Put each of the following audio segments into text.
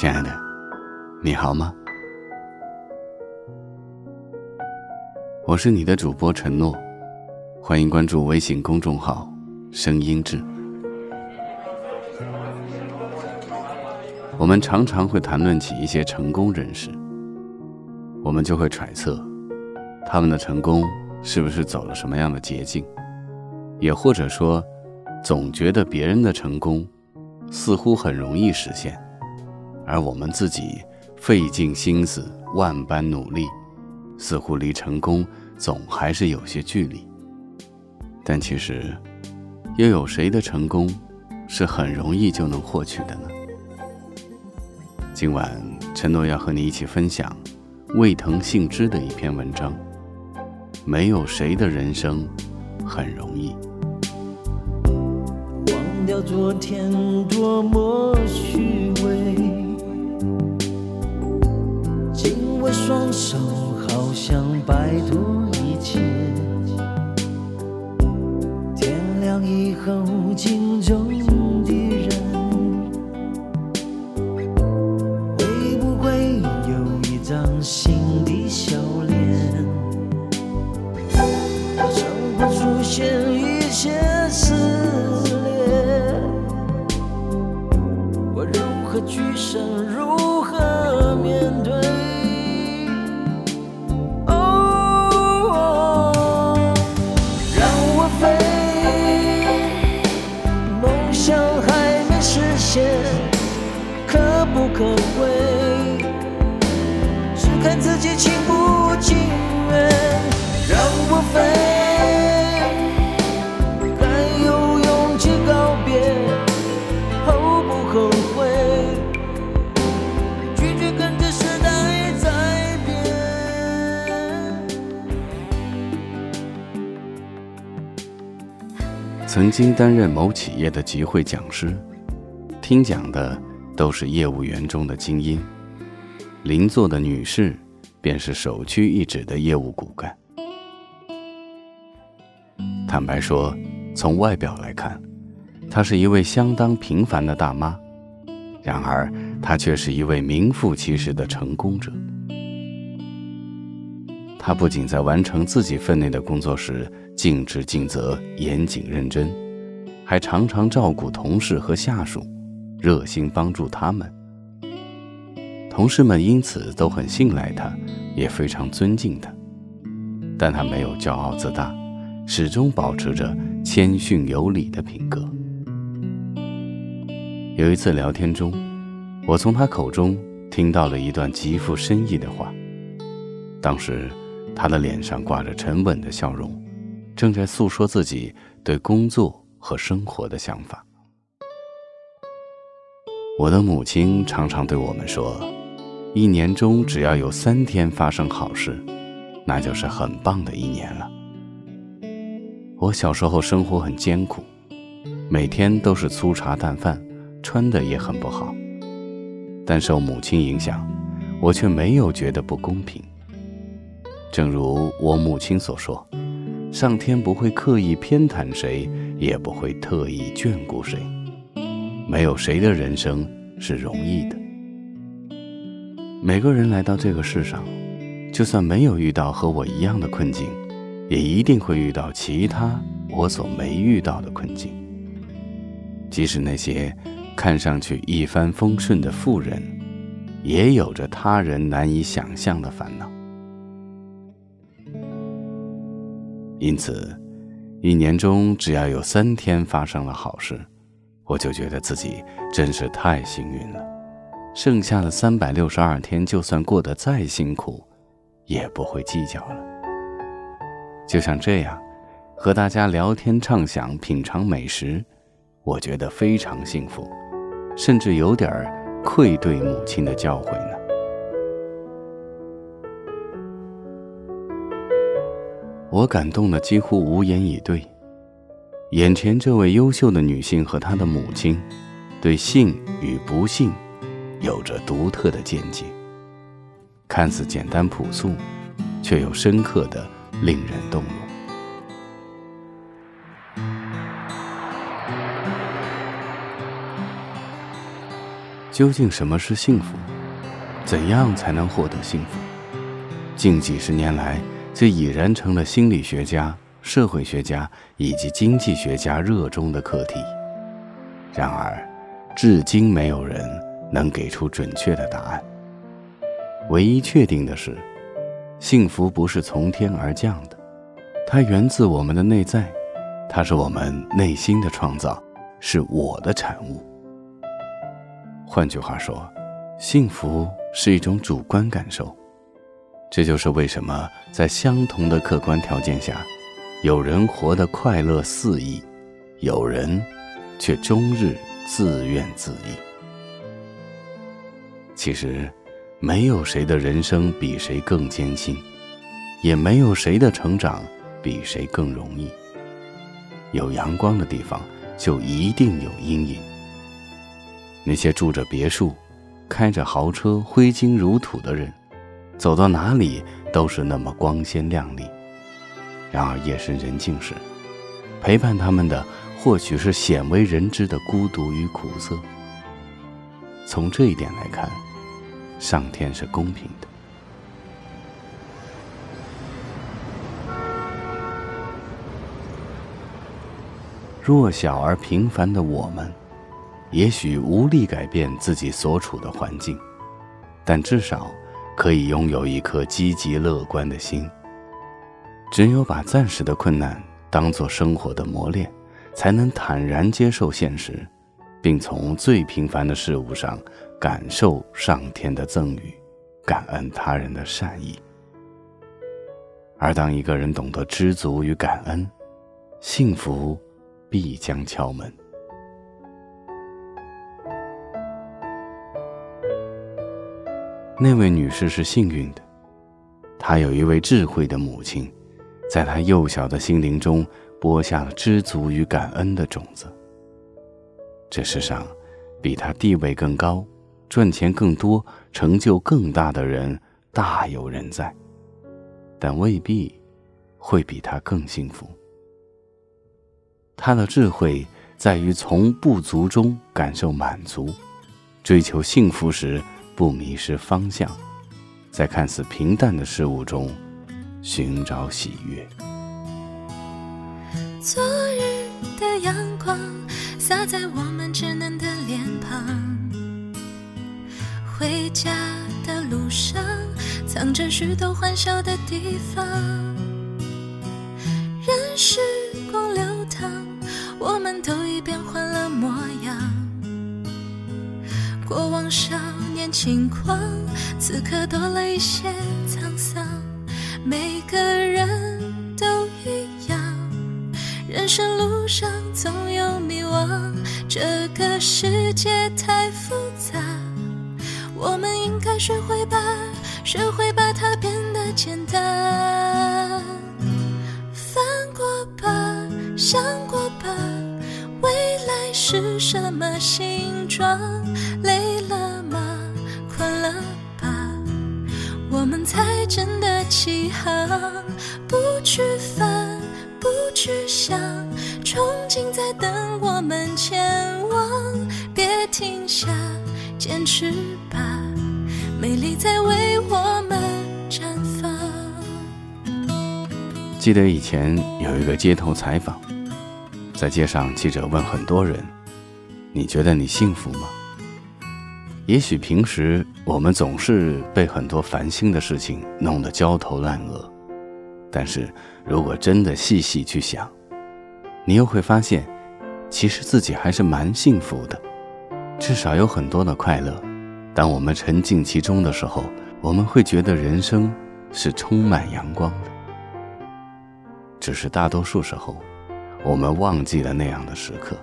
亲爱的，你好吗？我是你的主播陈诺，欢迎关注微信公众号“声音志”。我们常常会谈论起一些成功人士，我们就会揣测他们的成功是不是走了什么样的捷径，也或者说，总觉得别人的成功似乎很容易实现，而我们自己费尽心思、万般努力。似乎离成功总还是有些距离，但其实，又有谁的成功是很容易就能获取的呢？今晚，陈诺要和你一起分享魏藤幸之的一篇文章：没有谁的人生很容易。忘掉昨天多么虚伪，的双手。好想摆脱一切，天亮以后，镜中的人会不会有一张新可贵，只看自己情不情愿。让我飞，该有勇气告别，后不后悔？拒绝跟着时代在变。曾经担任某企业的集会讲师，听讲的。都是业务员中的精英，邻座的女士便是首屈一指的业务骨干。坦白说，从外表来看，她是一位相当平凡的大妈，然而她却是一位名副其实的成功者。她不仅在完成自己分内的工作时尽职尽责、严谨认真，还常常照顾同事和下属。热心帮助他们，同事们因此都很信赖他，也非常尊敬他。但他没有骄傲自大，始终保持着谦逊有礼的品格。有一次聊天中，我从他口中听到了一段极富深意的话。当时，他的脸上挂着沉稳的笑容，正在诉说自己对工作和生活的想法。我的母亲常常对我们说：“一年中只要有三天发生好事，那就是很棒的一年了。”我小时候生活很艰苦，每天都是粗茶淡饭，穿的也很不好。但受母亲影响，我却没有觉得不公平。正如我母亲所说：“上天不会刻意偏袒谁，也不会特意眷顾谁。”没有谁的人生是容易的。每个人来到这个世上，就算没有遇到和我一样的困境，也一定会遇到其他我所没遇到的困境。即使那些看上去一帆风顺的富人，也有着他人难以想象的烦恼。因此，一年中只要有三天发生了好事。我就觉得自己真是太幸运了，剩下的三百六十二天，就算过得再辛苦，也不会计较了。就像这样，和大家聊天畅想、品尝美食，我觉得非常幸福，甚至有点愧对母亲的教诲呢。我感动的几乎无言以对。眼前这位优秀的女性和她的母亲，对幸与不幸，有着独特的见解。看似简单朴素，却又深刻的令人动容。究竟什么是幸福？怎样才能获得幸福？近几十年来，这已然成了心理学家。社会学家以及经济学家热衷的课题，然而，至今没有人能给出准确的答案。唯一确定的是，幸福不是从天而降的，它源自我们的内在，它是我们内心的创造，是我的产物。换句话说，幸福是一种主观感受。这就是为什么在相同的客观条件下。有人活得快乐肆意，有人却终日自怨自艾。其实，没有谁的人生比谁更艰辛，也没有谁的成长比谁更容易。有阳光的地方，就一定有阴影。那些住着别墅、开着豪车、挥金如土的人，走到哪里都是那么光鲜亮丽。然而夜深人静时，陪伴他们的或许是鲜为人知的孤独与苦涩。从这一点来看，上天是公平的。弱小而平凡的我们，也许无力改变自己所处的环境，但至少可以拥有一颗积极乐观的心。只有把暂时的困难当作生活的磨练，才能坦然接受现实，并从最平凡的事物上感受上天的赠予，感恩他人的善意。而当一个人懂得知足与感恩，幸福必将敲门。那位女士是幸运的，她有一位智慧的母亲。在他幼小的心灵中播下了知足与感恩的种子。这世上，比他地位更高、赚钱更多、成就更大的人大有人在，但未必会比他更幸福。他的智慧在于从不足中感受满足，追求幸福时不迷失方向，在看似平淡的事物中。寻找喜悦。昨日的阳光洒在我们稚嫩的脸庞，回家的路上藏着许多欢笑的地方。任时光流淌，我们都已变换了模样。过往少年轻狂，此刻多了一些沧桑。每上总有迷惘。这个世界太复杂，我们应该学会把，学会把它变得简单。翻过吧，想过吧，未来是什么形状？累了吗？困了吧？我们才真的起航，不去烦，不去想，憧憬在等我们前往，别停下，坚持吧，美丽在为我们绽放。记得以前有一个街头采访，在街上，记者问很多人：“你觉得你幸福吗？”也许平时我们总是被很多烦心的事情弄得焦头烂额，但是如果真的细细去想，你又会发现，其实自己还是蛮幸福的，至少有很多的快乐。当我们沉浸其中的时候，我们会觉得人生是充满阳光的。只是大多数时候，我们忘记了那样的时刻，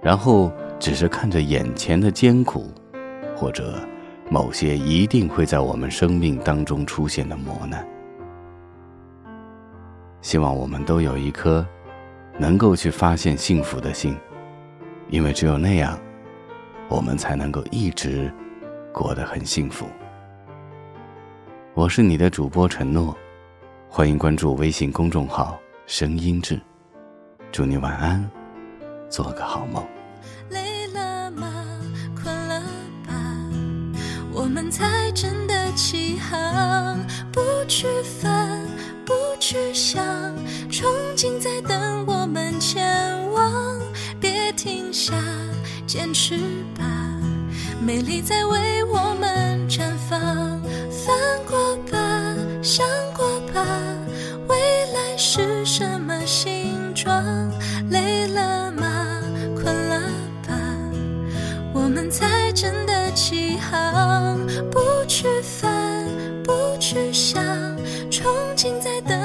然后只是看着眼前的艰苦，或者某些一定会在我们生命当中出现的磨难。希望我们都有一颗能够去发现幸福的心，因为只有那样，我们才能够一直过得很幸福。我是你的主播承诺，欢迎关注微信公众号“声音志”，祝你晚安，做个好梦。累了吗？困了吧？我们才真的起航，不去烦，去想，憧憬在等我们前往。别停下，坚持吧，美丽在为我们绽放。翻过吧，想过吧，未来是什么形状？累了吗？困了吧？我们才真的起航，不去烦，不去想，憧憬在等。